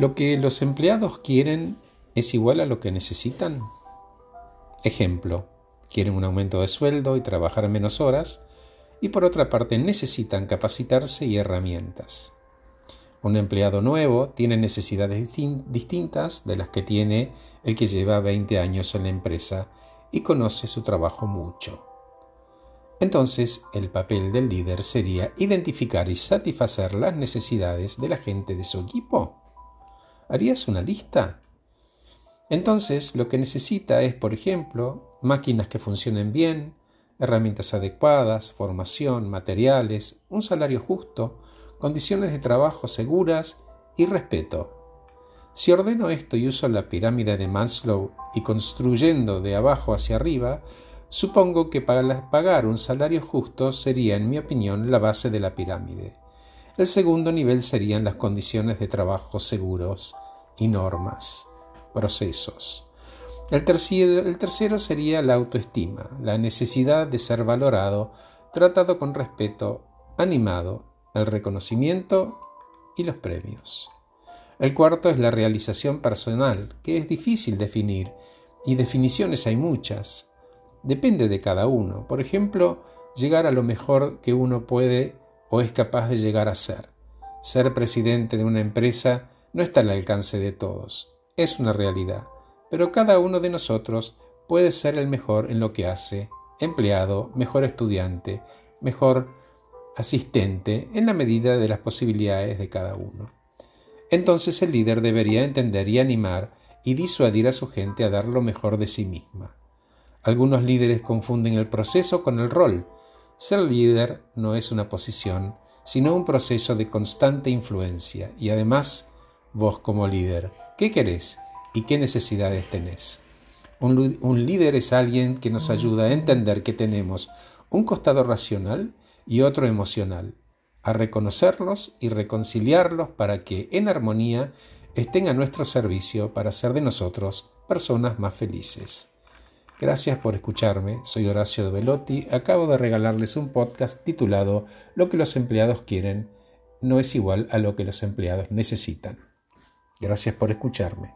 ¿Lo que los empleados quieren es igual a lo que necesitan? Ejemplo, quieren un aumento de sueldo y trabajar menos horas, y por otra parte necesitan capacitarse y herramientas. Un empleado nuevo tiene necesidades distintas de las que tiene el que lleva 20 años en la empresa y conoce su trabajo mucho. Entonces, el papel del líder sería identificar y satisfacer las necesidades de la gente de su equipo. ¿Harías una lista? Entonces, lo que necesita es, por ejemplo, máquinas que funcionen bien, herramientas adecuadas, formación, materiales, un salario justo, condiciones de trabajo seguras y respeto. Si ordeno esto y uso la pirámide de Maslow y construyendo de abajo hacia arriba, supongo que para pagar un salario justo sería, en mi opinión, la base de la pirámide. El segundo nivel serían las condiciones de trabajo seguros y normas, procesos. El tercero, sería la autoestima, la necesidad de ser valorado, tratado con respeto, animado, el reconocimiento y los premios. El cuarto es la realización personal, que es difícil definir, y definiciones hay muchas. Depende de cada uno. Por ejemplo, llegar a lo mejor que uno puede o es capaz de llegar a ser. Ser presidente de una empresa no está al alcance de todos, es una realidad pero cada uno de nosotros puede ser el mejor en lo que hace, empleado, mejor estudiante, mejor asistente, en la medida de las posibilidades de cada uno. Entonces el líder debería entender y animar y disuadir a su gente a dar lo mejor de sí misma. Algunos líderes confunden el proceso con el rol. Ser líder no es una posición, sino un proceso de constante influencia. Y además, vos como líder, ¿qué querés? y qué necesidades tenés. Un, líder es alguien que nos ayuda a entender que tenemos un costado racional y otro emocional, a reconocerlos y reconciliarlos para que en armonía estén a nuestro servicio para hacer de nosotros personas más felices. Gracias por escucharme, soy Horacio de Velotti, acabo de regalarles un podcast titulado Lo que los empleados quieren no es igual a lo que los empleados necesitan. Gracias por escucharme.